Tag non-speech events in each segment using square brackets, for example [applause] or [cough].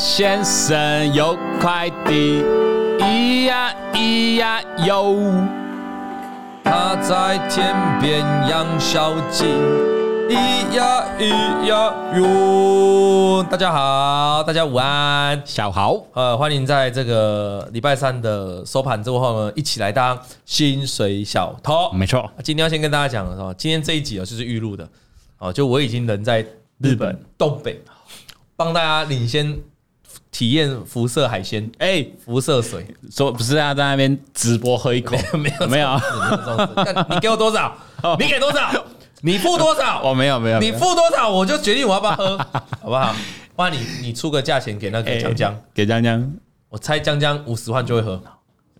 先生有快递，咿呀咿呀哟，他在天边养小鸡，咿呀咿呀哟。大家好，大家午安，小豪，呃，欢迎在这个礼拜三的收盘之后呢，一起来当薪水小偷。没错，今天要先跟大家讲的是，今天这一集啊，就是预录的，哦，就我已经人在日本东北。帮大家领先体验辐射海鲜，哎，辐射水，说不是啊，在那边直播喝一口，没有没有，你给我多少？[laughs] 你给多少？你付多少？我 [laughs] 没有没有，你付多少？我就决定我要不要喝，[laughs] 好不好？不然你你出个价钱给那个江江，给江江，我猜江江五十万就会喝，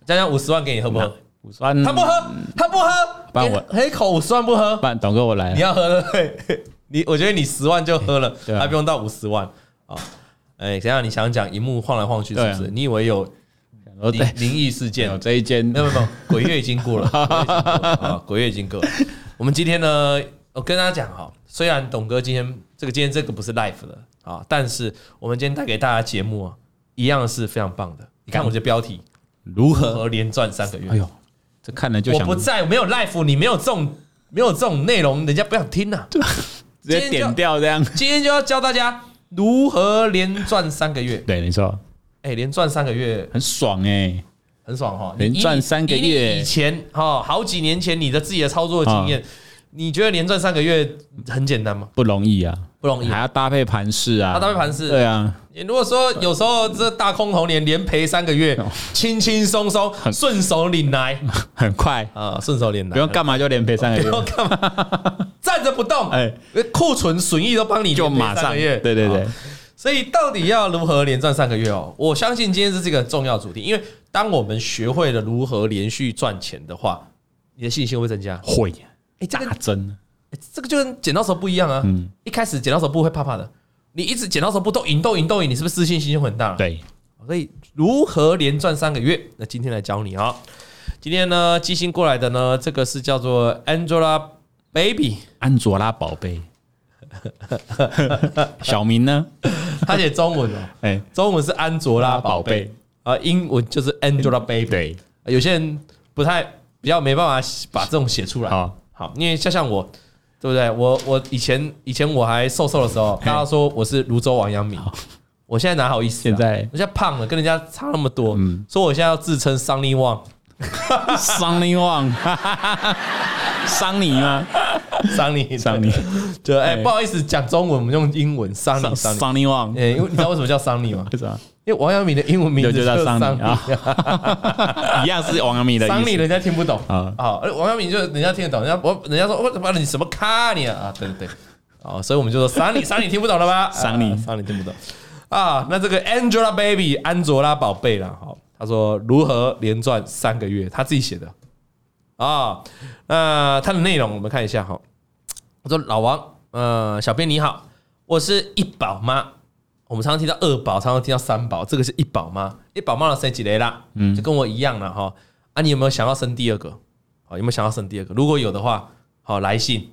江江五十万给你喝不喝？五十万，他不喝，他不喝，不然我喝一口五十万不喝，不然董哥我来，你要喝了，你我觉得你十万就喝了，还不用到五十万。哎，怎样？你想讲，荧幕晃来晃去，是不是？你以为有灵灵异事件？这一间没有没有，鬼月已经过了 [laughs] 啊，鬼月已经过了。我们今天呢，我跟大家讲哈，虽然董哥今天这个今天这个不是 live 的啊，但是我们今天带给大家节目啊，一样是非常棒的。你看我这标题，如何连赚三个月？哎呦，这看了就想我不在，没有 live，你没有这种没有这种内容，人家不想听呐，直接点掉这样。今天就要教大家。如何连赚三个月？对，没错。哎，连赚三个月很爽哎，很爽哈！连赚三个月，以前哈，好几年前你的自己的操作经验，你觉得连赚三个月很简单吗？不容易啊，不容易，还要搭配盘势啊，要搭配盘势。对啊，你如果说有时候这大空头连连赔三个月，轻轻松松，顺手领来，[laughs] 很快。啊，顺手领来，不用干嘛就连赔三个月，不用干嘛，站着不动，[laughs] 哎，库存损益都帮你就马上。月，对对。对。所以到底要如何连赚三个月哦？我相信今天是这个重要主题，因为当我们学会了如何连续赚钱的话，你的信心会增加。会，哎，这个真，哎，这个就跟剪刀手不一样啊。嗯，一开始剪刀手不会怕怕的，你一直剪刀手不都赢都赢都赢，你是不是自信心就很大？对，所以如何连赚三个月？那今天来教你啊。今天呢，寄信过来的呢，这个是叫做 Angelababy，安卓拉宝贝。[laughs] 小明呢？他写中文哦，[laughs] 哎，中文是安卓拉宝贝啊，英文就是 Angelababy。对，有些人不太比较没办法把这种写出来。好，好，因为像像我，对不对？我我以前以前我还瘦瘦的时候，大家说我是泸州王阳明，我现在哪好意思？现在我现在胖了，跟人家差那么多，嗯说我现在要自称 Sunny Wang。桑尼旺，[laughs] 桑尼吗？桑尼，桑尼，就哎，不好意思，讲中文，我们用英文。桑尼，桑尼旺，哎，因为你知道为什么叫桑尼吗？因为王阳明的英文名字就叫桑尼啊，[laughs] 一样是王阳明的。桑尼人家听不懂啊，好，王阳明就人家听得懂，人家我人家说我妈你什么咖你啊？对对对，啊，所以我们就说桑尼，桑尼听不懂了吧？[laughs] 桑尼，桑尼听不懂啊。那这个 Angelababy，安卓拉宝贝啦，好。他说：“如何连赚三个月？”他自己写的啊。那他的内容我们看一下哈。我说：“老王，呃，小编你好，我是一宝妈。我们常常听到二宝，常常听到三宝，这个是一宝妈。一宝妈的生几雷啦？嗯，就跟我一样了哈。啊，你有没有想要生第二个？好，有没有想要生第二个？如果有的话，好，来信，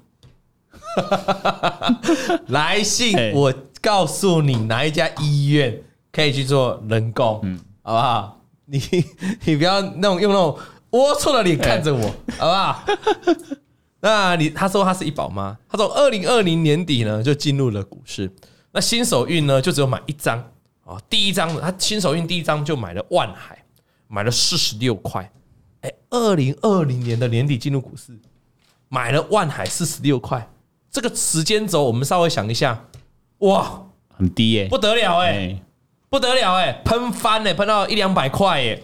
[laughs] 来信，我告诉你哪一家医院可以去做人工，嗯，好不好？” [laughs] 你你不要那种用那种龌龊的脸看着我，[laughs] 好不好？那你他说他是一宝妈，他说二零二零年底呢就进入了股市，那新手运呢就只有买一张啊，第一张他新手运第一张就买了万海，买了四十六块，哎，二零二零年的年底进入股市，买了万海四十六块，这个时间轴我们稍微想一下，哇，很低耶，不得了哎。不得了哎，喷翻哎，喷到一两百块哎，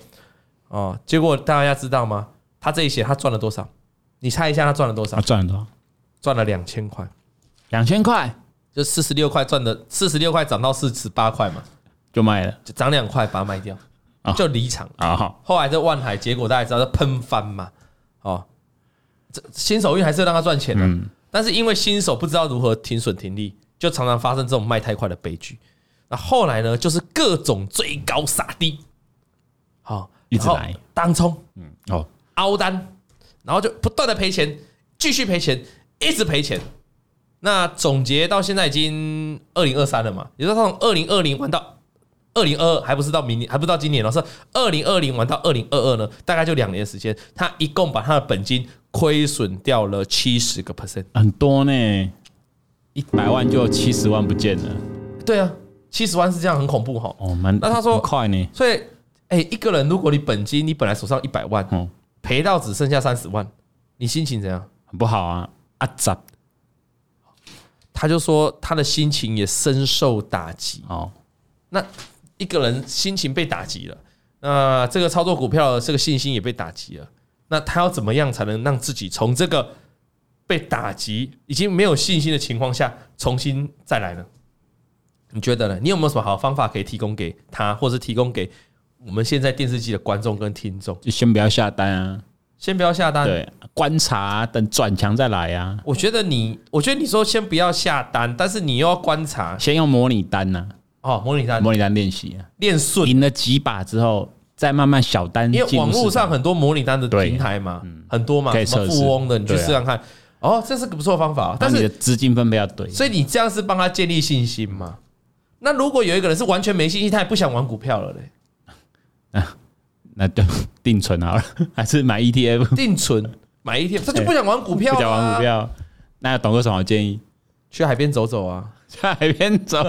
哦，结果大家知道吗？他这一写他赚了多少？你猜一下他赚了多少？他赚了多少？赚了两千块，两千块就四十六块赚的，四十六块涨到四十八块嘛，就卖了，就涨两块把它卖掉，就离场啊。好，后来这万海，结果大家知道喷翻嘛，哦，这新手运还是让他赚钱的，但是因为新手不知道如何停损停利，就常常发生这种卖太快的悲剧。那后来呢，就是各种追高杀低，好，一直来当冲，嗯，哦，凹单，然后就不断的赔钱，继续赔钱，一直赔钱。那总结到现在已经二零二三了嘛，也就是从二零二零玩到二零二二还不是到明年，还不到今年哦，是二零二零玩到二零二二呢，大概就两年的时间，他一共把他的本金亏损掉了七十个 percent，很多呢，一百万就七十万不见了。对啊，七十万是这样，很恐怖哈。哦，蛮那他说快呢，所以哎，一个人如果你本金你本来手上一百万，哦，赔到只剩下三十万，你心情怎样？很不好啊，啊咋？他就说他的心情也深受打击哦。那一个人心情被打击了，那这个操作股票的这个信心也被打击了。那他要怎么样才能让自己从这个被打击、已经没有信心的情况下重新再来呢？你觉得呢？你有没有什么好方法可以提供给他，或是提供给我们现在电视机的观众跟听众？就先不要下单啊。先不要下单，对，观察、啊、等转强再来呀、啊。我觉得你，我觉得你说先不要下单，但是你又要观察，先用模拟单呐、啊。哦，模拟单，模拟单练习啊，练顺，赢了几把之后，再慢慢小单。因为网络上很多模拟单的平台嘛，很多嘛，什么富翁的，你去试看看。哦，这是个不错方法，但是资金分配要对。所以你这样是帮他建立信心嘛？那如果有一个人是完全没信心，他也不想玩股票了嘞？啊 [laughs] 那就 [laughs] 定存好了，[laughs] 还是买 ETF？定存买 ETF，他就不想玩股票、啊，不想玩股票。那要董哥什么建议？去海边走走啊，去海边走，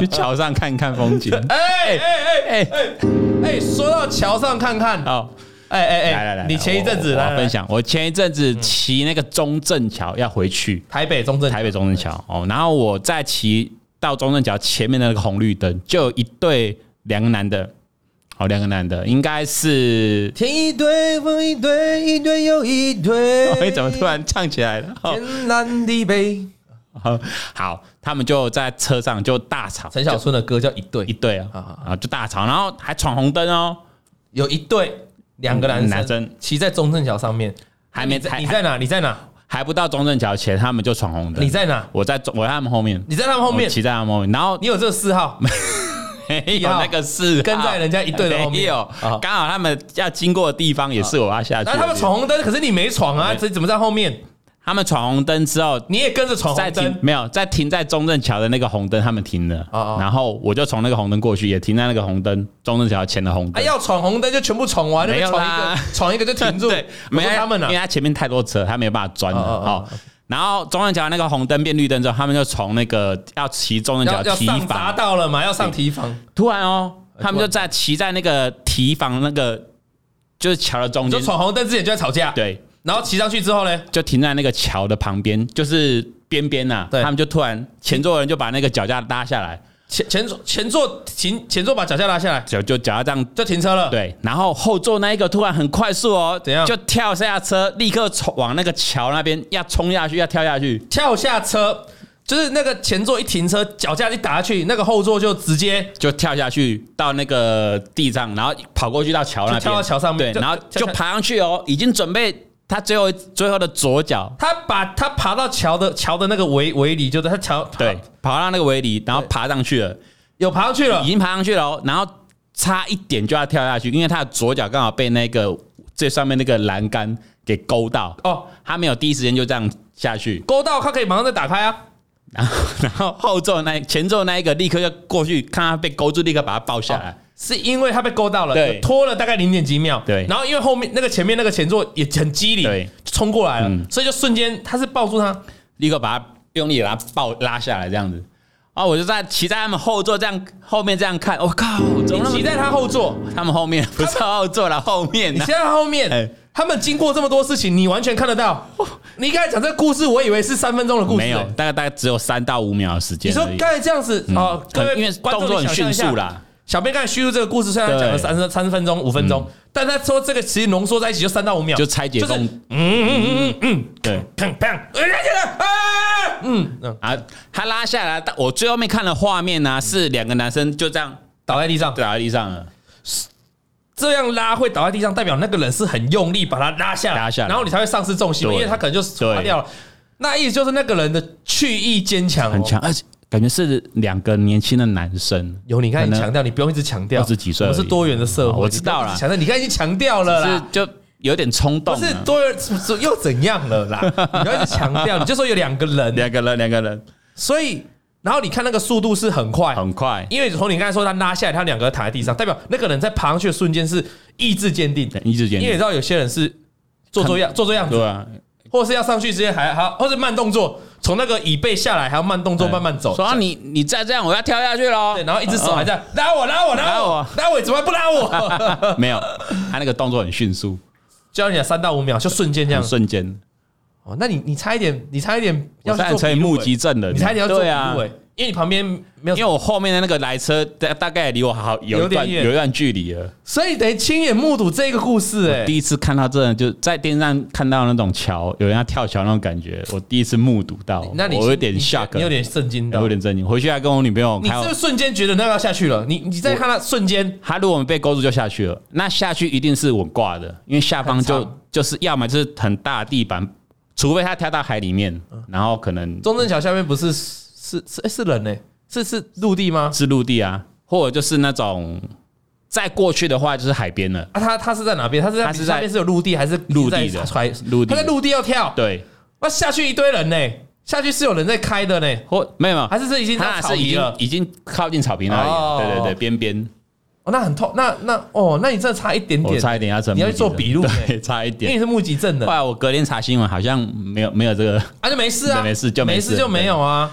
去桥上看看风景。[laughs] 哎哎哎哎哎，说到桥上看看，好，哎哎哎，来来来，你前一阵子来分享，我前一阵子骑那个中正桥要回去，台北中正，台北中正桥哦，然后我在骑到中正桥前面的那个红绿灯，就有一对两个男的。好，两个男的，应该是天一对，风一对，一对又一对。你 [laughs] 怎么突然唱起来了？天南地北。好，好，他们就在车上就大吵。陈小春的歌叫《一对》，一对啊，啊，就大吵，然后还闯红灯哦。有一对两个男生骑在中正桥上面，还没在。你在哪？你在哪？还不到中正桥前，他们就闯红灯。你在哪？我在，我在他们后面。你在他们后面，骑在他们后面。然后你有这个嗜好？没有那个是跟在人家一队的后面，没有。刚好他们要经过的地方也是我要下去。那他们闯红灯，可是你没闯啊？这怎么在后面？他们闯红灯之后，你也跟着闯红灯？没有，在停在中正桥的那个红灯，他们停了。然后我就从那个红灯过去，也停在那个红灯中正桥前的红灯。要闯红灯就全部闯完，没有啦，闯一个就停住。[laughs] 对没有他们了，因为他前面太多车，他没有办法钻了。好。然后中正桥那个红灯变绿灯之后，他们就从那个要骑中正桥提防到了嘛，要上提防。突然哦，他们就在骑在那个提防那个就是桥的中间，就闯红灯之前就在吵架。对，然后骑上去之后呢，就停在那个桥的旁边，就是边边呐。他们就突然前座人就把那个脚架拉下来。前前座前座停前座把脚架拉下来，就就脚架这样就停车了。对，然后后座那一个突然很快速哦，怎样？就跳下车，立刻冲往那个桥那边要冲下去，要跳下去。跳下车就是那个前座一停车，脚架一打下去，那个后座就直接就跳下去到那个地上，然后跑过去到桥那边，跳到桥上面，对，然后就爬上去哦，已经准备。他最后最后的左脚，他把他爬到桥的桥的那个围围里，就是他桥对，爬到那个围里，然后爬上去了，有爬上去了，已经爬上去了，哦然后差一点就要跳下去，因为他的左脚刚好被那个最上面那个栏杆给勾到。哦，他没有第一时间就这样下去，勾到他可以马上再打开啊，[laughs] 然后然后后座那前座那一个立刻就过去看他被勾住，立刻把他抱下来。是因为他被勾到了，拖了大概零点几秒，对，然后因为后面那个前面那个前座也很机灵，对，冲过来了，所以就瞬间他是抱住他，立刻把他用力把他抱拉下来这样子，啊，我就在骑在他们后座这样后面这样看，我靠，你骑在他后座，[laughs] 他们后面不是后座了，后面，你现在后面，他们经过这么多事情，你完全看得到。你刚才讲这个故事，我以为是三分钟的故事，没有，大概大概只有三到五秒的时间。你说刚才这样子啊，因为动作很迅速啦。小编刚才叙述这个故事，虽然讲了三十三分钟、五分钟，但他说这个其实浓缩在一起就三到五秒，就拆解中。嗯嗯嗯嗯嗯，对，砰砰，啊，嗯啊，他拉下来，但我最后面看的画面呢，是两个男生就这样倒在地上，倒在地上了。这样拉会倒在地上，代表那个人是很用力把他拉下来，拉下来，然后你才会丧失重心，因为他可能就滑掉了。那意思就是那个人的去意坚强，很强，而且。感觉是两个年轻的男生。有你看，你强调，你不用一直强调。二十几岁，我们是多元的社会，我知道了。强调，你刚才已经强调了啦，就有点冲动。不是多元，又怎样了啦？[laughs] 你不要一直强调，你就说有两个人，两个人，两个人。所以然后你看那个速度是很快，很快，因为从你刚才说他拉下来，他两个躺在地上，代表那个人在爬上去的瞬间是意志坚定，意志坚定。因为你知道有些人是做做样，做做样子，对啊，或者是要上去之前还还，或者慢动作，从那个椅背下来还要慢动作慢慢走。说你你再这样，我要跳下去喽。对，然后一只手还在拉我拉我拉我拉我，怎么还不拉我？[laughs] 没有，他那个动作很迅速，教你讲三到五秒，就瞬间这样，瞬间。哦，那你你差一点，你差一点要做目击证人，你差一点要做对啊，因为你旁边没有，因为我后面的那个来车大大概离我好有一段有一段距离了，所以得亲眼目睹这个故事。哎，第一次看到这，就在电视上看到那种桥，有人要跳桥那种感觉，我第一次目睹到，那你我有点 shock，你有点震惊的，有点震惊。回去还跟我女朋友，你是瞬间觉得那要下去了？你你再看他瞬间，他如果我们被勾住就下去了，那下去一定是我挂的，因为下方就就是要么就是很大的地板。除非他跳到海里面，然后可能中正桥下面不是是是是人呢？是是陆地吗？是陆地啊，或者就是那种再过去的话就是海边了啊。他他是在哪边？他是在下面是有陆地还是陆地的？陆地，他在陆地要跳，对，那下去一堆人呢，下去是有人在开的呢，或没有还是这已经他是已经已经靠近草坪那里，对对对，边边。哦，那很痛，那那哦，那你真的差一点点，差一点要成，你要去做笔录，对，差一点，因为你是目击证的。后来我隔天查新闻，好像没有没有这个，啊，就没事啊，[laughs] 没事就没事。就没有啊。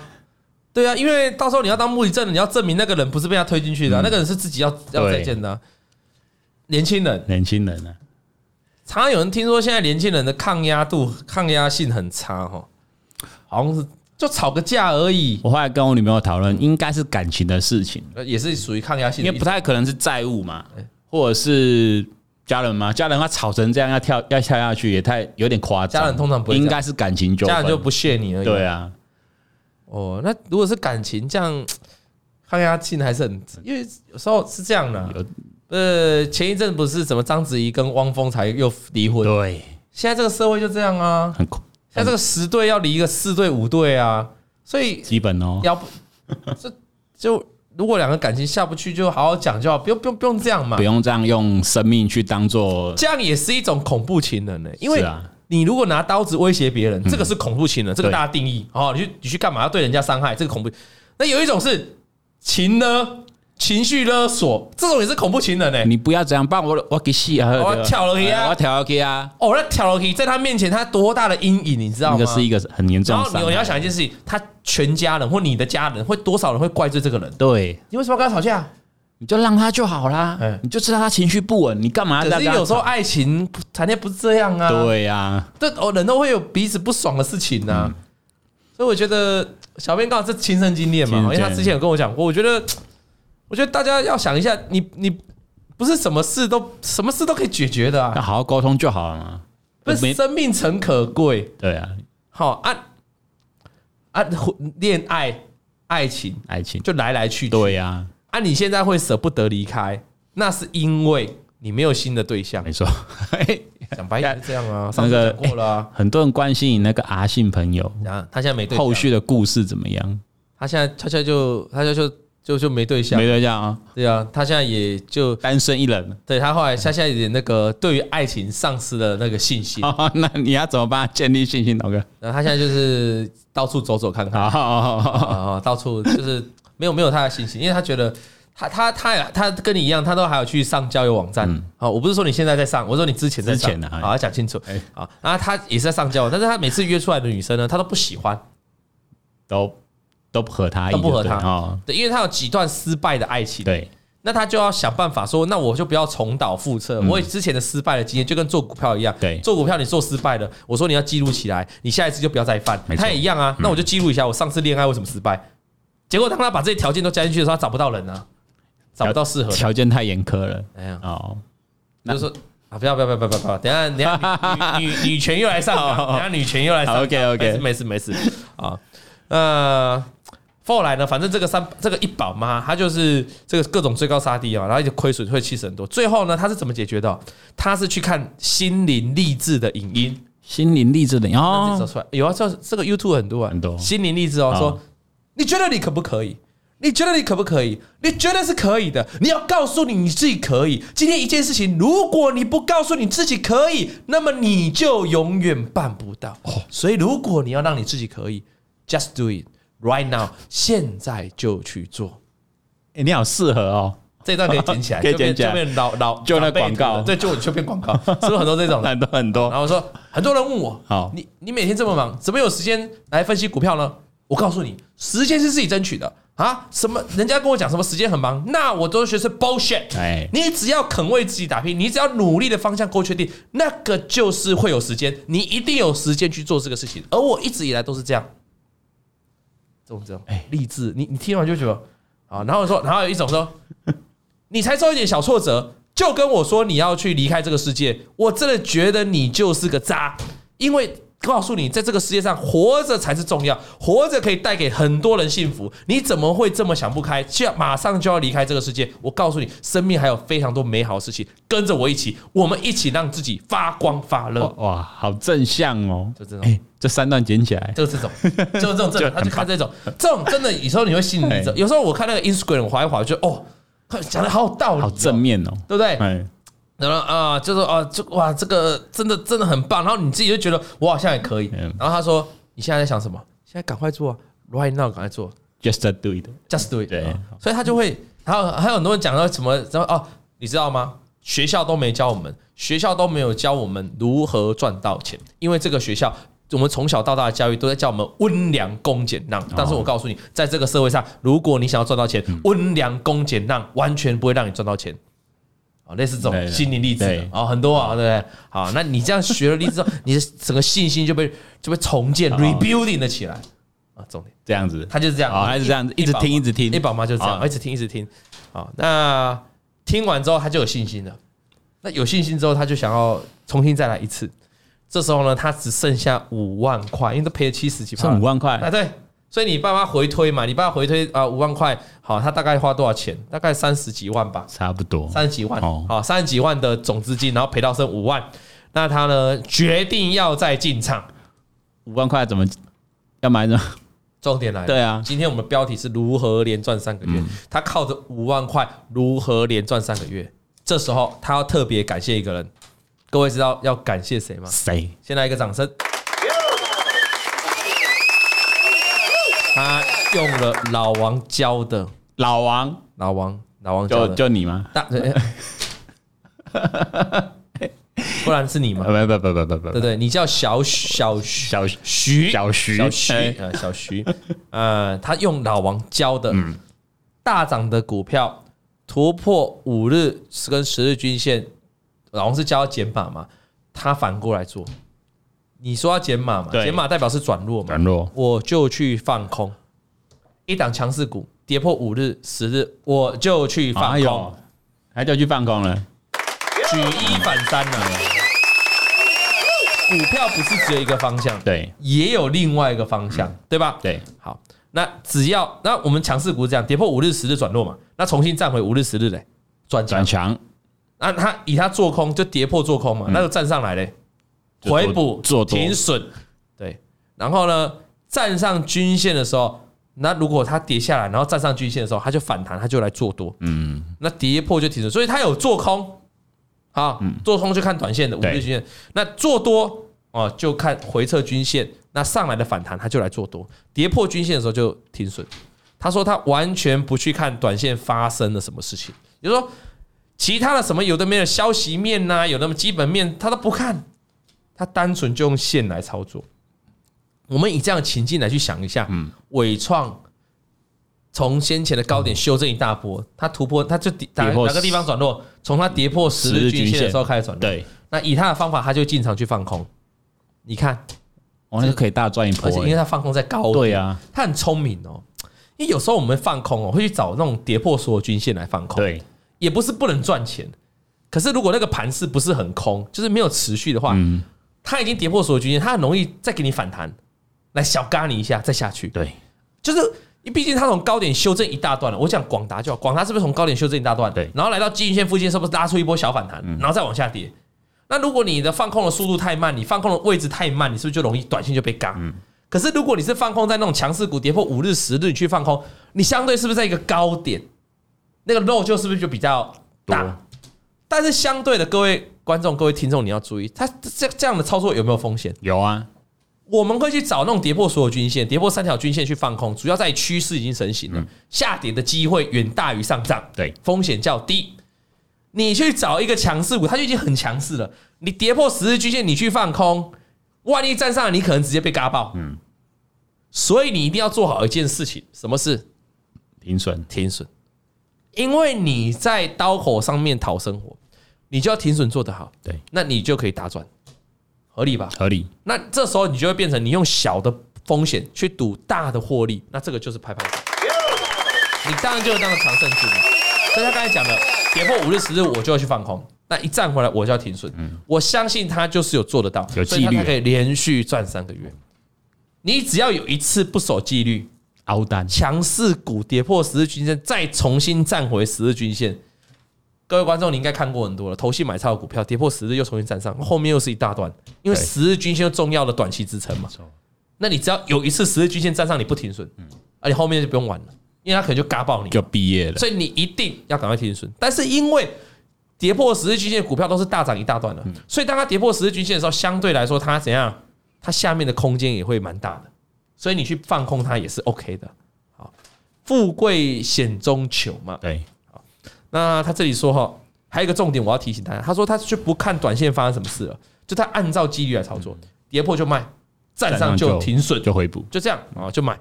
对。啊，因为到时候你要当目击证，你要证明那个人不是被他推进去的，那个人是自己要要再见的。年轻人，年轻人呢，常常有人听说现在年轻人的抗压度、抗压性很差哈，好像是。就吵个架而已。我后来跟我女朋友讨论，应该是感情的事情，也是属于抗压性，因为不太可能是债务嘛，或者是家人嘛。家人他吵成这样要跳要跳下去，也太有点夸张。家人通常不会，应该是感情纠纷，家人就不屑你而已。对啊，哦，那如果是感情这样，[tsk] 抗压性还是很，因为有时候是这样的。呃，前一阵不是什么章子怡跟汪峰才又离婚？对，现在这个社会就这样啊，很那这个十对要离一个四对五对啊，所以基本哦，要不 [laughs] 这就如果两个感情下不去，就好好讲就好，不用不用不用这样嘛，不用这样用生命去当做，这样也是一种恐怖情人呢。因为你如果拿刀子威胁别人，这个是恐怖情人，这个大家定义哦。你去你去干嘛？要对人家伤害，这个恐怖。那有一种是情呢？情绪勒索，这种也是恐怖情人呢。你不要这样，帮我我给戏啊！我跳楼梯啊！我跳楼梯啊！哦，那跳楼梯在他面前，他多大的阴影，你知道吗？那个是一个很严重的。然后你要想一件事情，他全家人或你的家人会多少人会怪罪这个人？对，你为什么要跟他吵架？你就让他就好啦。你就知道他情绪不稳，你干嘛？可是有时候爱情谈恋爱不是这样啊。对呀，这哦，人都会有彼此不爽的事情啊。所以我觉得小编刚好是亲身经历嘛，因为他之前有跟我讲过，我觉得。我觉得大家要想一下，你你不是什么事都什么事都可以解决的啊，要好好沟通就好了嘛。不是生命诚可贵，对啊。好啊啊，恋爱爱情爱情就来来去去，对呀。啊，你现在会舍不得离开，那是因为你没有新的对象。没错，[laughs] 讲白点是这样啊。上次讲过了啊，很多人关心你那个阿信朋友，他现在没对象，后续的故事怎么样？他现在他现在就他现在就。就就没对象，没对象啊？对啊，他现在也就单身一人。对他后来，他现在有点那个对于爱情丧失了那个信心。[laughs] 那你要怎么帮他建立信心，老哥？然后他现在就是到处走走看看，啊，到处就是没有没有他的信心，因为他觉得他他他他跟你一样，他都还有去上交友网站。好，我不是说你现在在上，我说你之前在上，好，要讲清楚。啊，然后他也是在上交友，但是他每次约出来的女生呢，他都不喜欢，都。都不合他，都不合他，对，因为他有几段失败的爱情，对，那他就要想办法说，那我就不要重蹈覆辙。我之前的失败的经验就跟做股票一样，对，做股票你做失败了，我说你要记录起来，你下一次就不要再犯。他也一样啊，那我就记录一下我上次恋爱为什么失败。结果当他把这些条件都加进去的时候，他找不到人啊，找不到适合，条件太严苛了。哎呀，哦，就是说啊，不要不要不要不要不要，等下等下女女女权又来上，[laughs] 等下女权又来上，OK OK，没事没事。啊，呃。后来呢，反正这个三这个一宝妈，她就是这个各种追高杀低啊，然后一直亏损，会气死很多。最后呢，她是怎么解决的？她是去看心灵励志的影音，心灵励志的哦，找出来有啊，这这个 YouTube 很多啊，很多心灵励志哦，说你觉得你可不可以？你觉得你可不可以？你觉得是可以的，你要告诉你你自己可以。今天一件事情，如果你不告诉你自己可以，那么你就永远办不到。所以如果你要让你自己可以，just do it。，right now，现在就去做。哎，你好适合哦，这段可以剪起来，[laughs] 可以捡起来，就变老老就那广告，对，就就变广告，是不是很多这种？[laughs] 很多很多。然后说，很多人问我，好，你你每天这么忙，怎么有时间来分析股票呢？我告诉你，时间是自己争取的。啊，什么？人家跟我讲什么时间很忙，那我都觉得是 bullshit。哎，你只要肯为自己打拼，你只要努力的方向够确定，那个就是会有时间，你一定有时间去做这个事情。而我一直以来都是这样，这种这种哎励志，你你听完就觉得啊，然后说，然后有一种说，[laughs] 你才受一点小挫折，就跟我说你要去离开这个世界，我真的觉得你就是个渣，因为。告诉你，在这个世界上活着才是重要，活着可以带给很多人幸福。你怎么会这么想不开？就要马上就要离开这个世界？我告诉你，生命还有非常多美好的事情，跟着我一起，我们一起让自己发光发热。哇，好正向哦！就这种，哎，这三段剪起来，就是这种，就是这种，这他就看这种，这种真的有时候你会心里，有时候我看那个 Instagram，我滑一滑，就哦，讲的好有道理，好正面哦，对不对？然后啊，就说啊，这哇，这个真的真的很棒。然后你自己就觉得我好像也可以。然后他说：“你现在在想什么？现在赶快做，right now，赶快做，just do it，just do it。”对，所以他就会，还有还有很多人讲到什么什么哦，你知道吗？学校都没教我们，学校都没有教我们如何赚到钱，因为这个学校我们从小到大的教育都在教我们温良恭俭让。但是我告诉你，在这个社会上，如果你想要赚到钱，温良恭俭让完全不会让你赚到钱。啊，类似这种心灵励志啊，很多啊，对不对？好，那你这样学了励志之后，你的整个信心就被就被重建，rebuilding 了起来啊。重点这样子，他就是这样，还是这样子，一直听，一直听。A 宝妈就是这样，一直听，一直听。好，那听完之后，他就有信心了。那有信心之后，他就想要重新再来一次。这时候呢，他只剩下五万块，因为都赔了七十几万，剩五万块。啊，对。所以你爸妈回推嘛？你爸回推啊，五万块，好，他大概花多少钱？大概三十几万吧，差不多三十几万。好，三十几万的总资金，然后赔到剩五万，那他呢决定要再进场。五万块怎么要买呢？重点来了，对啊，今天我们标题是如何连赚三个月。他靠着五万块如何连赚三个月？这时候他要特别感谢一个人，各位知道要感谢谁吗？谁？先来一个掌声。他用了老王教的，老王，老王，老王教的，就就你吗？大，[laughs] 不然是你吗？[laughs] 不不不不不不，对对，你叫小小小徐，小徐，小徐，呃，小徐，[laughs] 呃，他用老王教的，大涨的股票突破五日跟十日均线，老王是教减法嘛？他反过来做。你说要减码嘛？减码代表是转弱嘛？转弱，我就去放空。一档强势股跌破五日、十日，我就去放空，还就去放空了，举一反三了。股票不是只有一个方向，对，也有另外一个方向，对吧？对，好，那只要那我们强势股这样跌破五日、十日转弱嘛，那重新站回五日、十日嘞，转转强，那他以他做空就跌破做空嘛，那就站上来嘞。回补做停损，对，然后呢，站上均线的时候，那如果它跌下来，然后站上均线的时候，它就反弹，它就来做多，嗯，那跌破就停损，所以它有做空，啊，做空就看短线的五日均线，那做多哦就看回撤均线，那上来的反弹它就来做多，跌破均线的时候就停损。他说他完全不去看短线发生了什么事情，比如说其他的什么有的没有消息面呐，有那么基本面他都不看。他单纯就用线来操作，我们以这样的情境来去想一下，嗯，纬创从先前的高点修正一大波，它突破，它就跌哪哪个地方转弱？从它跌破十日均线的时候开始转弱。对，那以他的方法，他就进场去放空。你看，我那就可以大赚一波，而且因为他放空在高点，对啊，他很聪明哦。因为有时候我们放空哦，会去找那种跌破所有均线来放空，对，也不是不能赚钱。可是如果那个盘势不是很空，就是没有持续的话，嗯。它已经跌破所有均线，它很容易再给你反弹，来小嘎你一下，再下去。对，就是你毕竟它从高点修正一大段了。我讲广达就好，广达是不是从高点修正一大段？对，然后来到基均线附近，是不是拉出一波小反弹，然后再往下跌？那如果你的放空的速度太慢，你放空的位置太慢，你是不是就容易短线就被嘎？可是如果你是放空在那种强势股跌破五日、十日，你去放空，你相对是不是在一个高点？那个肉就是不是就比较大？但是相对的，各位观众、各位听众，你要注意，他这这样的操作有没有风险？有啊，我们会去找那种跌破所有均线、跌破三条均线去放空，主要在趋势已经成型了，嗯、下跌的机会远大于上涨，对，风险较低。你去找一个强势股，它就已经很强势了。你跌破十日均线，你去放空，万一站上，你可能直接被嘎爆。嗯，所以你一定要做好一件事情，什么事？停损，停损。因为你在刀口上面讨生活，你就要停损做得好。对，那你就可以打转。合理吧？合理。那这时候你就会变成你用小的风险去赌大的获利，那这个就是拍拍手。你当然就是当个常胜军了。所以他刚才讲的，跌破五日十日我就要去放空，那一站回来我就要停损。我相信他就是有做得到，有纪律，可以连续赚三个月。你只要有一次不守纪律，熬单，强势股跌破十日均线，再重新站回十日均线。各位观众，你应该看过很多了。投信买超的股票跌破十日又重新站上，后面又是一大段，因为十日均线重要的短期支撑嘛。那你只要有一次十日均线站上，你不停损，嗯而且后面就不用玩了，因为它可能就嘎爆你，就毕业了。所以你一定要赶快停损。但是因为跌破十日均线的股票都是大涨一大段的，所以当它跌破十日均线的时候，相对来说它怎样？它下面的空间也会蛮大的，所以你去放空它也是 OK 的。好，富贵险中求嘛。对。那他这里说哈，还有一个重点，我要提醒大家，他说他就不看短线发生什么事了，就他按照纪律来操作，跌破就卖，站上就停损就回补，就这样啊，就买。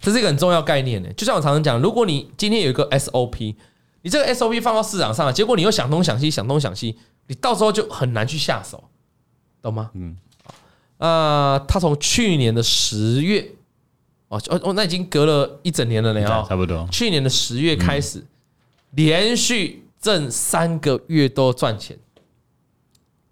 这是一个很重要概念呢，就像我常常讲，如果你今天有一个 SOP，你这个 SOP 放到市场上了，结果你又想东想西，想东想西，你到时候就很难去下手，懂吗？嗯。啊，他从去年的十月，哦哦哦，那已经隔了一整年了呢，差不多。去年的十月开始。连续挣三个月都赚钱，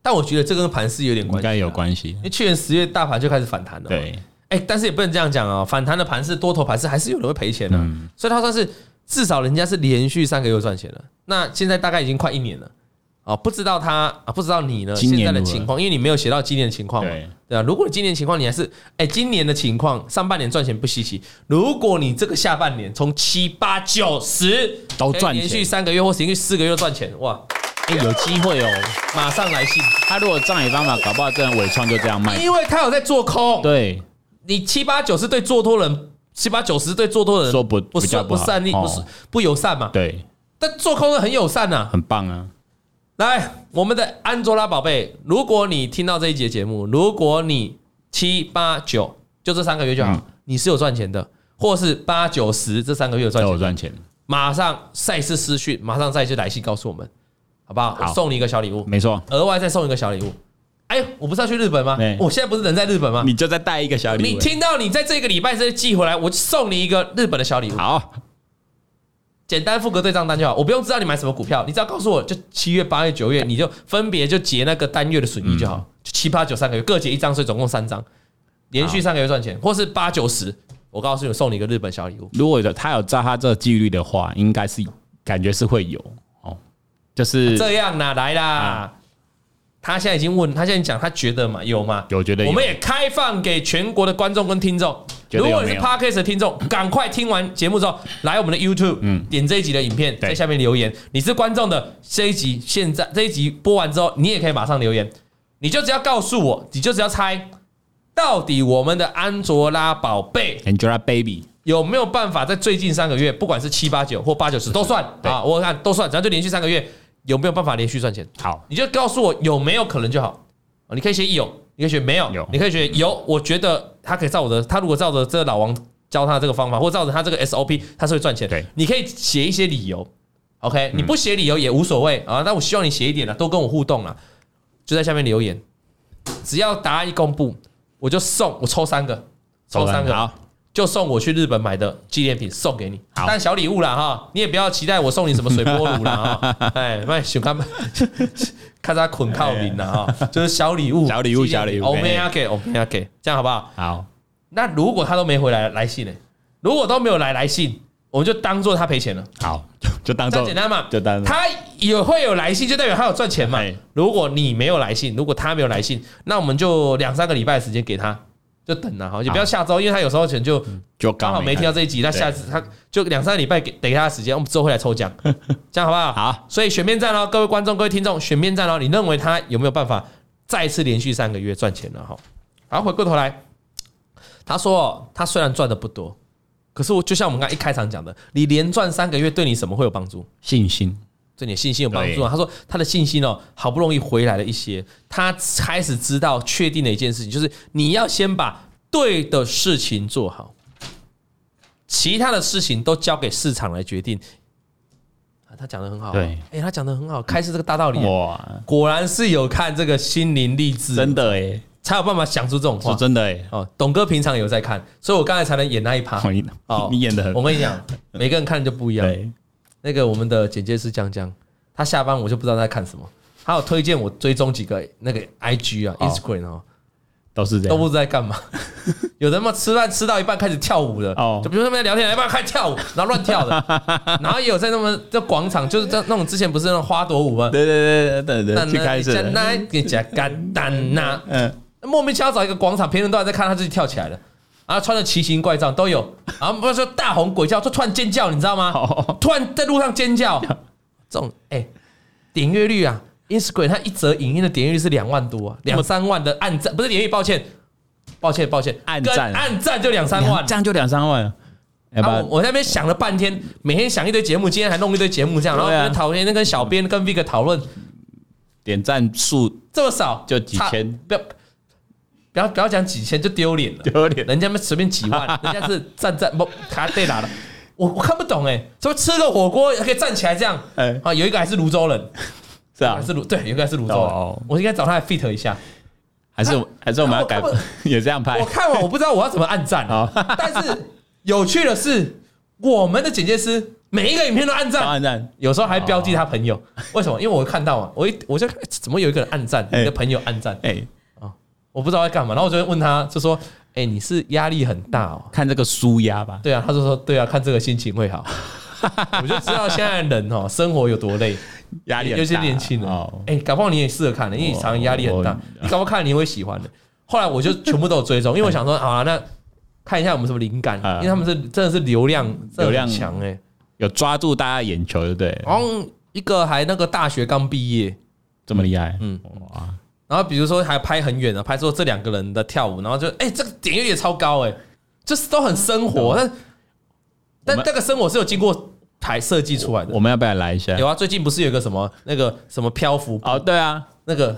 但我觉得这跟盘势有点关系，应该有关系。因为去年十月大盘就开始反弹了，对，哎，但是也不能这样讲啊，反弹的盘势多头盘势还是有人会赔钱的，所以他算是至少人家是连续三个月赚钱了。那现在大概已经快一年了。啊，不知道他啊，不知道你呢？现在的情况，因为你没有写到今年的情况嘛，对啊。如果你今年情况，你还是哎，今年的情况，上半年赚钱不稀奇。如果你这个下半年从七八九十都赚钱，连续三个月或连续四个月赚钱，哇，哎，有机会哦，马上来信。他如果仗义方法，搞不好这样尾创就这样卖，因为他有在做空。对，你七八九十对做多人，七八九十对做多人说不不善不善意，不是不友善嘛？对，但做空的很友善呐，很棒啊。来，我们的安卓拉宝贝，如果你听到这一节节目，如果你七八九就这三个月就好，嗯、你是有赚钱的，或是八九十这三个月有赚钱，有赚钱，马上赛事私讯，马上再一次来信告诉我们，好不好？好，送你一个小礼物，没错，额外再送一个小礼物。哎，我不是要去日本吗？我现在不是人在日本吗？你就再带一个小礼物。你听到你在这个礼拜再寄回来，我就送你一个日本的小礼物。好。简单付个对账单就好，我不用知道你买什么股票，你只要告诉我就七月、八月、九月，你就分别就结那个单月的损益就好，就七八九三个月各结一张，所以总共三张，连续三个月赚钱，或是八九十，我告诉你，我送你一个日本小礼物。如果有他有照他这个纪律的话，应该是感觉是会有哦，就是这样哪来啦？他现在已经问他现在讲，他觉得嘛有吗？有觉得有。我们也开放给全国的观众跟听众。如果你是 Podcast 的听众，赶快听完节目之后来我们的 YouTube，嗯，点这一集的影片，在下面留言。你是观众的这一集，现在这一集播完之后，你也可以马上留言。你就只要告诉我，你就只要猜到底我们的安卓拉宝贝 Angelababy 有没有办法在最近三个月，不管是七八九或八九十都算啊，我看都算，只要就连续三个月。有没有办法连续赚钱？好，你就告诉我有没有可能就好。你可以写有，你可以写没有，有，你可以写有。我觉得他可以照我的，他如果照着这个老王教他的这个方法，或照着他这个 SOP，他是会赚钱。对，你可以写一些理由。OK，你不写理由也无所谓啊。那我希望你写一点了，多跟我互动了，就在下面留言。只要答案一公布，我就送我抽三个，抽三个。好。就送我去日本买的纪念品送给你，但小礼物啦哈，你也不要期待我送你什么水波炉啦哈，[laughs] 哎，卖熊看 [laughs] 看他捆靠名了哈，就是小礼物，小礼物，小礼物，OK OK OK 这样好不好？好。那如果他都没回来来信呢？如果都没有来来信，我们就当做他赔钱了。好，就当做简单嘛，就当他也会有来信，就代表他有赚钱嘛。如果你没有来信，如果他没有来信，那我们就两三个礼拜的时间给他。就等了哈，也不要下周，因为他有时候可能就就刚好没听到这一集，那下次他就两三个礼拜给等一下时间，我们之后会来抽奖，[laughs] 这样好不好？好，所以选面站哦，各位观众、各位听众，选面站哦，你认为他有没有办法再次连续三个月赚钱了哈？然后回过头来，他说他虽然赚的不多，可是我就像我们刚一开场讲的，你连赚三个月对你什么会有帮助？信心，对你信心有帮助啊。他说他的信心哦，好不容易回来了一些，他开始知道确定的一件事情，就是你要先把对的事情做好，其他的事情都交给市场来决定。他讲的很好，对，哎，他讲的很好，开始这个大道理，哇，果然是有看这个心灵励志，真的哎，才有办法想出这种话，真的哎，哦，董哥平常有在看，所以我刚才才能演那一趴，哦，你演的很，我跟你讲，[laughs] 每个人看就不一样，那个我们的剪接师江江，他下班我就不知道他在看什么，他有推荐我追踪几个那个 IG 啊，Instagram 哦。都是这样，都不知道在干嘛。有人嘛吃饭吃到一半开始跳舞的，哦，就比如说他们在聊天，一半开始跳舞，然后乱跳的。[laughs] 然后也有在那么在广场，就是在那种之前不是那种花朵舞吗？对对对对对对，去开始。那给加干单呐，嗯，莫名其妙找一个广场，别人都还在看他自己跳起来了，然后穿的奇形怪状都有，然后不是说大红鬼叫，就突然尖叫，你知道吗？突然在路上尖叫，[laughs] 这种哎，点阅率啊。Instagram 它一则影音的点阅率是两万多啊，两三万的按赞不是点阅，抱歉，抱歉，抱歉，按赞按赞就两三万，这样就两三万。然后我在那边想了半天，每天想一堆节目，今天还弄一堆节目这样，然后讨论那跟小编跟 Vick 讨论，点赞数这么少，就几千，不要不要不要讲几千就丢脸了，丢脸，人家们随便几万，[laughs] 人家是站站不卡对哪了，[laughs] 我我看不懂哎，怎么吃个火锅可以站起来这样？哎啊，有一个还是泸州人。[laughs] 是啊，是泸对，有个还是芦洲。哦，我应该找他来 fit 一下，还是还是我们要改，也这样拍。我看完我不知道我要怎么按赞啊。但是有趣的是，我们的剪接师每一个影片都按赞，按赞，有时候还标记他朋友。为什么？因为我会看到啊，我一我就怎么有一个人按赞，你的朋友按赞，哎啊，我不知道在干嘛。然后我就问他，就说：“哎，你是压力很大哦？看这个舒压吧。”对啊，他就说：“对啊，看这个心情会好。[laughs] ”我就知道现在人哦，生活有多累。压力尤其年轻人，哎，搞不好你也适合看的，因为你常常压力很大，你搞不好看你会喜欢的。后来我就全部都有追踪，[laughs] 因为我想说，好了，那看一下有没有什么灵感，因为他们是真的是流量流量强哎，有抓住大家眼球，对不对？然后一个还那个大学刚毕业，这么厉害，嗯哇。然后比如说还拍很远的，拍出这两个人的跳舞，然后就哎，这个点阅也超高哎，就是都很生活，但但这个生活是有经过。台设计出来的，我们要不要来一下？有啊，最近不是有个什么那个什么漂浮？哦，对啊，那个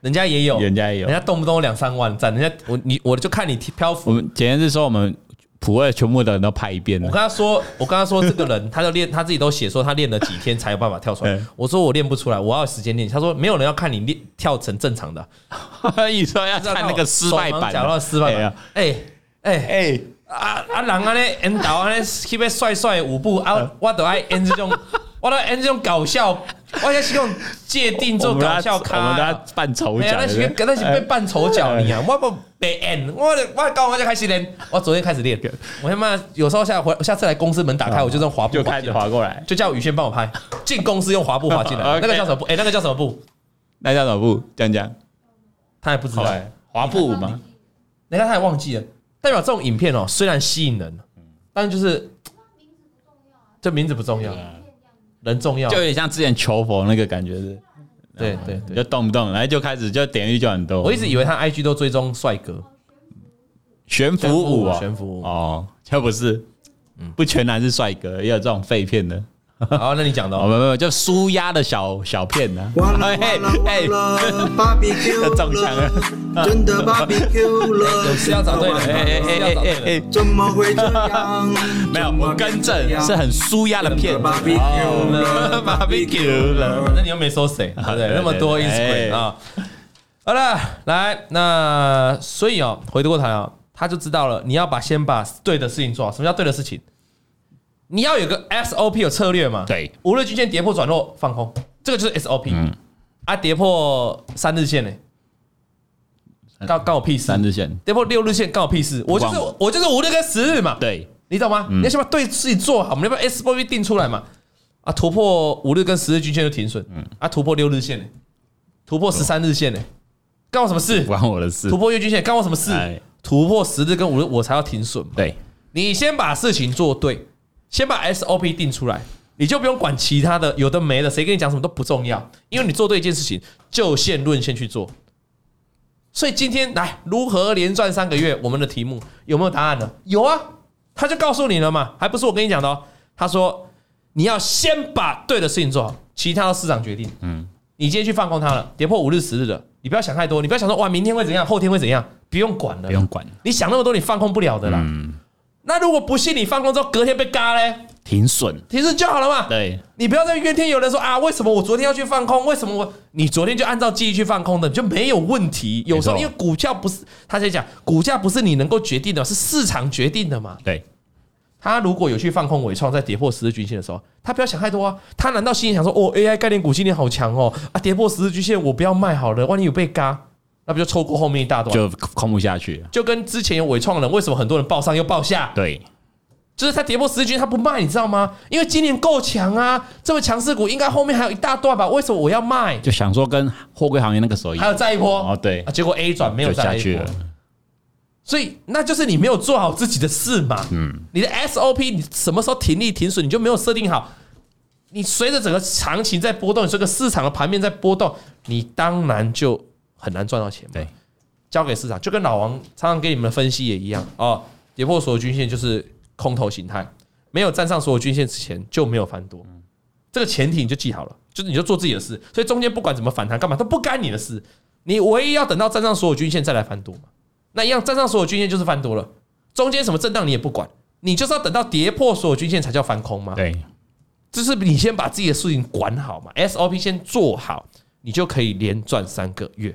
人家也有，人家也有，人家动不动两三万赞，人家我你我就看你漂浮。我们简直是说，我们普洱全部的人都拍一遍。我跟他说，我跟他说，这个人他就练，他自己都写说他练了几天才有办法跳出来。[laughs] 我说我练不出来，我要时间练。他说没有人要看你练跳成正常的，[laughs] 你说要看那个失败版，讲到失败版。哎哎哎。啊啊！人安尼引导安尼，特别帅帅的舞步啊！[laughs] 我都爱演这种，我都演这种搞笑，[laughs] 我也是用界定做搞笑咖。我们都扮丑角，那是那是被扮丑角你啊！我不被演，我我刚我就开始练，我昨天开始练。我他妈有时候下回下次来公司门打开，我就用滑步就开始滑过来，就叫宇轩帮我拍。进公司用滑步滑进来，[laughs] 那个叫什么步？哎，那个叫什么步？那叫什么步？讲讲，他还不知道滑步吗？你看他也忘记了。代表这种影片哦，虽然吸引人，但就是这名字不重要，人重要，就有点像之前求佛那个感觉是，对对对，就动不动，然后就开始就点击率就很多。我一直以为他 IG 都追踪帅哥，悬浮舞啊，悬浮舞哦，就不是，不全然是帅哥，也有这种废片的。好，那你讲的哦，没有没有，就舒压的小小片呢。哎哎，要 [laughs] 中枪了，真的 barbecue 了，[laughs] 有事要找对了，哎哎哎哎哎，怎么会这样？没有，我更正，是很舒压的片。barbecue 了，[laughs] barbecue 了，那你又没说谁？对，那么多 Instagram 啊。好了，来，那所以哦，回过头啊，他就知道了，你要把先把对的事情做好。什么叫对的事情？你要有个 SOP 有策略嘛？对，五日均线跌破转弱放空，这个就是 SOP。嗯，啊，跌破三日线呢？告告我屁事！三日线跌破六日线告我屁事！我就是我就是五日跟十日嘛。对，你懂吗？你要先把对自己做好，我们要把 SOP 定出来嘛。啊，突破五日跟十日均线就停损。嗯，啊，突破六日线呢？突破十三日线呢？干我什么事？关我的事。突破月均线干我什么事？突破十日跟五日我才要停损。对，你先把事情做对。先把 SOP 定出来，你就不用管其他的，有的没的，谁跟你讲什么都不重要，因为你做对一件事情，就线论线去做。所以今天来如何连赚三个月？我们的题目有没有答案呢？有啊，他就告诉你了嘛，还不是我跟你讲的哦。他说你要先把对的事情做好，其他的市场决定。嗯，你今天去放空它了，跌破五日、十日的，你不要想太多，你不要想说哇，明天会怎样，后天会怎样，不用管了，不用管。你想那么多，你放空不了的啦。嗯，那如果不信你放空之后隔天被嘎嘞？停损，停损就好了嘛。对，你不要再怨天尤人说啊，为什么我昨天要去放空？为什么我你昨天就按照记忆去放空的，就没有问题？有时候因为股价不是他在讲，股价不是你能够决定的，是市场决定的嘛。对，他如果有去放空伟创，在跌破十日均线的时候，他不要想太多啊。他难道心里想说，哦，AI 概念股今天好强哦啊，跌破十日均线，我不要卖好了，万一有被嘎，那不就错过后面一大段，就空不下去。就跟之前有伪创人，为什么很多人报上又报下？对。就是他跌破十日均，他不卖，你知道吗？因为今年够强啊，这么强势股应该后面还有一大段吧？为什么我要卖？就想说跟货柜行业那个时候一样，还有再一波哦，对，结果 A 转没有再下去了，所以那就是你没有做好自己的事嘛。嗯，你的 SOP 你什么时候停利停损，你就没有设定好。你随着整个行情在波动，你这个市场的盘面在波动，你当然就很难赚到钱。对，交给市场，就跟老王常常给你们的分析也一样哦，跌破所有均线就是。空头形态没有站上所有均线之前就没有翻多，这个前提你就记好了，就是你就做自己的事，所以中间不管怎么反弹干嘛都不干你的事，你唯一要等到站上所有均线再来翻多嘛，那一样站上所有均线就是翻多了，中间什么震荡你也不管，你就是要等到跌破所有均线才叫翻空嘛，对，就是你先把自己的事情管好嘛，SOP 先做好，你就可以连赚三个月。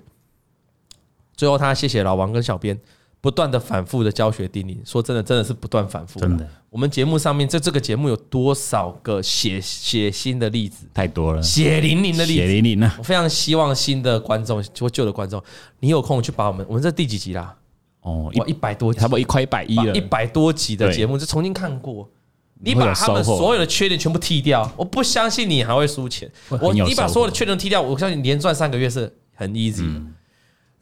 最后他谢谢老王跟小编。不断的反复的教学叮咛，说真的，真的是不断反复。真的，我们节目上面在这个节目有多少个血血腥的例子？太多了，血淋淋的例子，血淋淋啊！我非常希望新的观众或旧的观众，你有空去把我们，我们这第几集啦？哦，一百多集，差不多一快一百一了，一百多集的节目就重新看过。你把他们所有的缺点全部剔掉，我不相信你还会输钱。我你把所有的缺点剔掉，我相信连赚三个月是很 easy 的。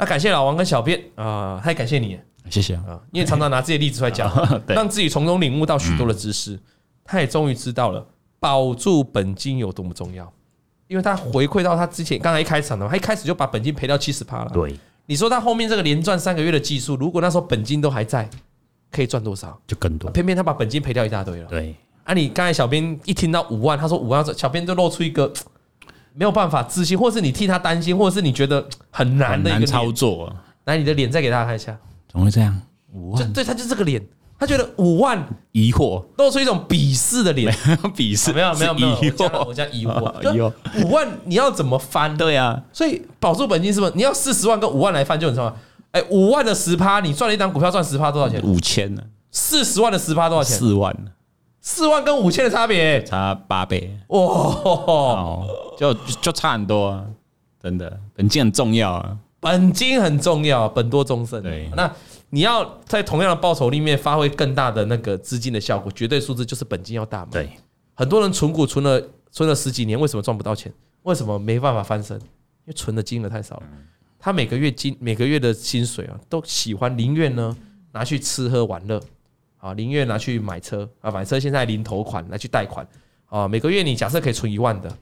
那感谢老王跟小编啊，太感谢你。谢谢啊，你也常常拿这些例子出来讲，[laughs] 让自己从中领悟到许多的知识。他也终于知道了保住本金有多么重要，因为他回馈到他之前刚才一开始讲的，他一开始就把本金赔掉七十趴了。对，你说他后面这个连赚三个月的技术，如果那时候本金都还在，可以赚多少？就更多。偏偏他把本金赔掉一大堆了。对，啊，你刚才小编一听到五万，他说五万，小编就露出一个没有办法自信，或是你替他担心，或者是你觉得很难的一个操作。来，你的脸再给大家看一下。怎么会这样？五万？对，他就这个脸，他觉得五万疑惑，露出一种鄙视的脸，[laughs] 鄙视，没有没有没有，我讲疑惑疑惑，五万你要怎么翻？对呀，所以保住本金是不是？你要四十万跟五万来翻就很重要。哎，五万的十趴，你赚了一张股票赚十趴多少钱？五千呢？四十万的十趴多少钱？四万。四万跟五千的差别差八倍哇，就就差很多啊，真的，本金很重要啊。本金很重要，本多终身。对，那你要在同样的报酬里面发挥更大的那个资金的效果，绝对数字就是本金要大嘛。对，很多人存股存了存了十几年，为什么赚不到钱？为什么没办法翻身？因为存的金额太少了。他每个月金每个月的薪水啊，都喜欢宁愿呢拿去吃喝玩乐啊，宁愿拿去买车啊，买车现在零头款来去贷款啊，每个月你假设可以存一万的。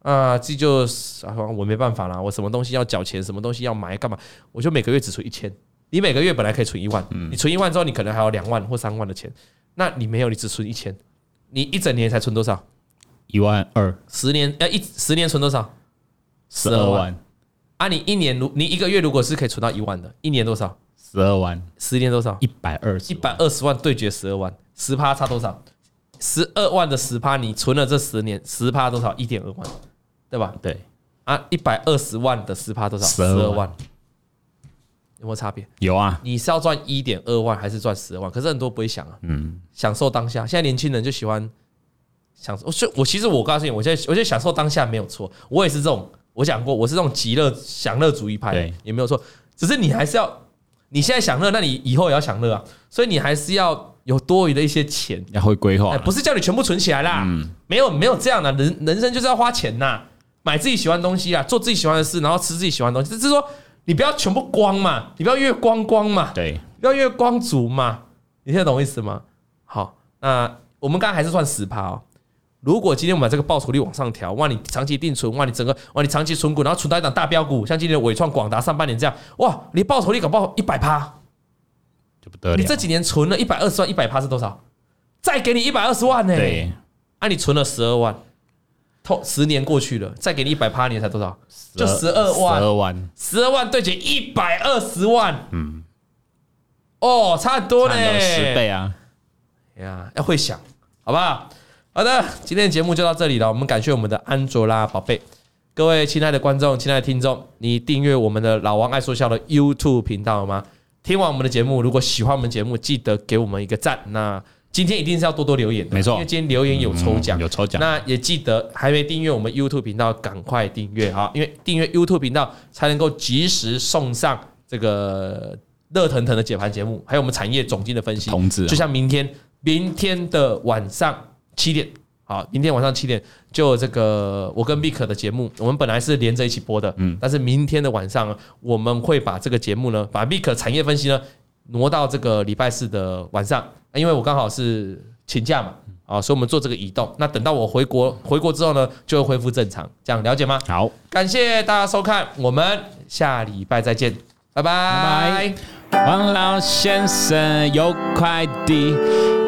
啊，这就是啊，我没办法啦，我什么东西要缴钱，什么东西要买干嘛？我就每个月只存一千。你每个月本来可以存一万，你存一万之后，你可能还有两万或三万的钱。那你没有，你只存一千，你一整年才存多少？一万二。十年呃，一十年存多少？十二万。啊，你一年如你一个月如果是可以存到一万的，一年多少？十二万。十年多少？一百二十。一百二十万对决十二万，十趴差多少？十二万的十趴，你存了这十年，十趴多少？一点二万。对吧？对啊，一百二十万的十趴多少？十二万，有没有差别？有啊。你是要赚一点二万还是赚十二万？可是很多不会想啊。嗯。享受当下，现在年轻人就喜欢享受。我我其实我告诉你，我现在我觉得享受当下没有错。我也是这种，我讲过，我是这种极乐享乐主义派，也没有错。只是你还是要，你现在享乐，那你以后也要享乐啊。所以你还是要有多余的一些钱，要会规划。不是叫你全部存起来啦。嗯。没有没有这样的人，人生就是要花钱呐。买自己喜欢的东西啊，做自己喜欢的事，然后吃自己喜欢的东西。就是说，你不要全部光嘛，你不要月光光嘛，对，不要月光族嘛。你现在懂我意思吗？好，那我们刚刚还是算十趴哦。如果今天我们把这个报酬率往上调，哇，你长期定存，哇，你整个哇，你长期存股，然后存到一档大标股，像今年的纬创、广达上半年这样，哇，你报酬率搞不好一百趴，就不得了。你这几年存了一百二十万，一百趴是多少？再给你一百二十万呢？对，啊，你存了十二万，透十年过去了，再给你一百趴，你才多少？就十二万，十二万，十二万对减一百二十万，嗯，哦，差很多呢，十倍啊，呀，要会想，好不好？好的，今天的节目就到这里了。我们感谢我们的安卓拉宝贝，各位亲爱的观众、亲爱的听众，你订阅我们的老王爱说笑的 YouTube 频道了吗？听完我们的节目，如果喜欢我们节目，记得给我们一个赞。那今天一定是要多多留言的，没错，因为今天留言有抽奖，有抽奖。那也记得还没订阅我们 YouTube 频道，赶快订阅啊！因为订阅 YouTube 频道才能够及时送上这个热腾腾的解盘节目，还有我们产业总经的分析。通知，就像明天，明天的晚上。七点，好，明天晚上七点就有这个我跟 Vic 的节目，我们本来是连着一起播的，嗯，但是明天的晚上我们会把这个节目呢，把 Vic 产业分析呢挪到这个礼拜四的晚上，因为我刚好是请假嘛，啊，所以我们做这个移动。那等到我回国回国之后呢，就会恢复正常，这样了解吗？好，感谢大家收看，我们下礼拜再见，拜拜。王老先生有快递，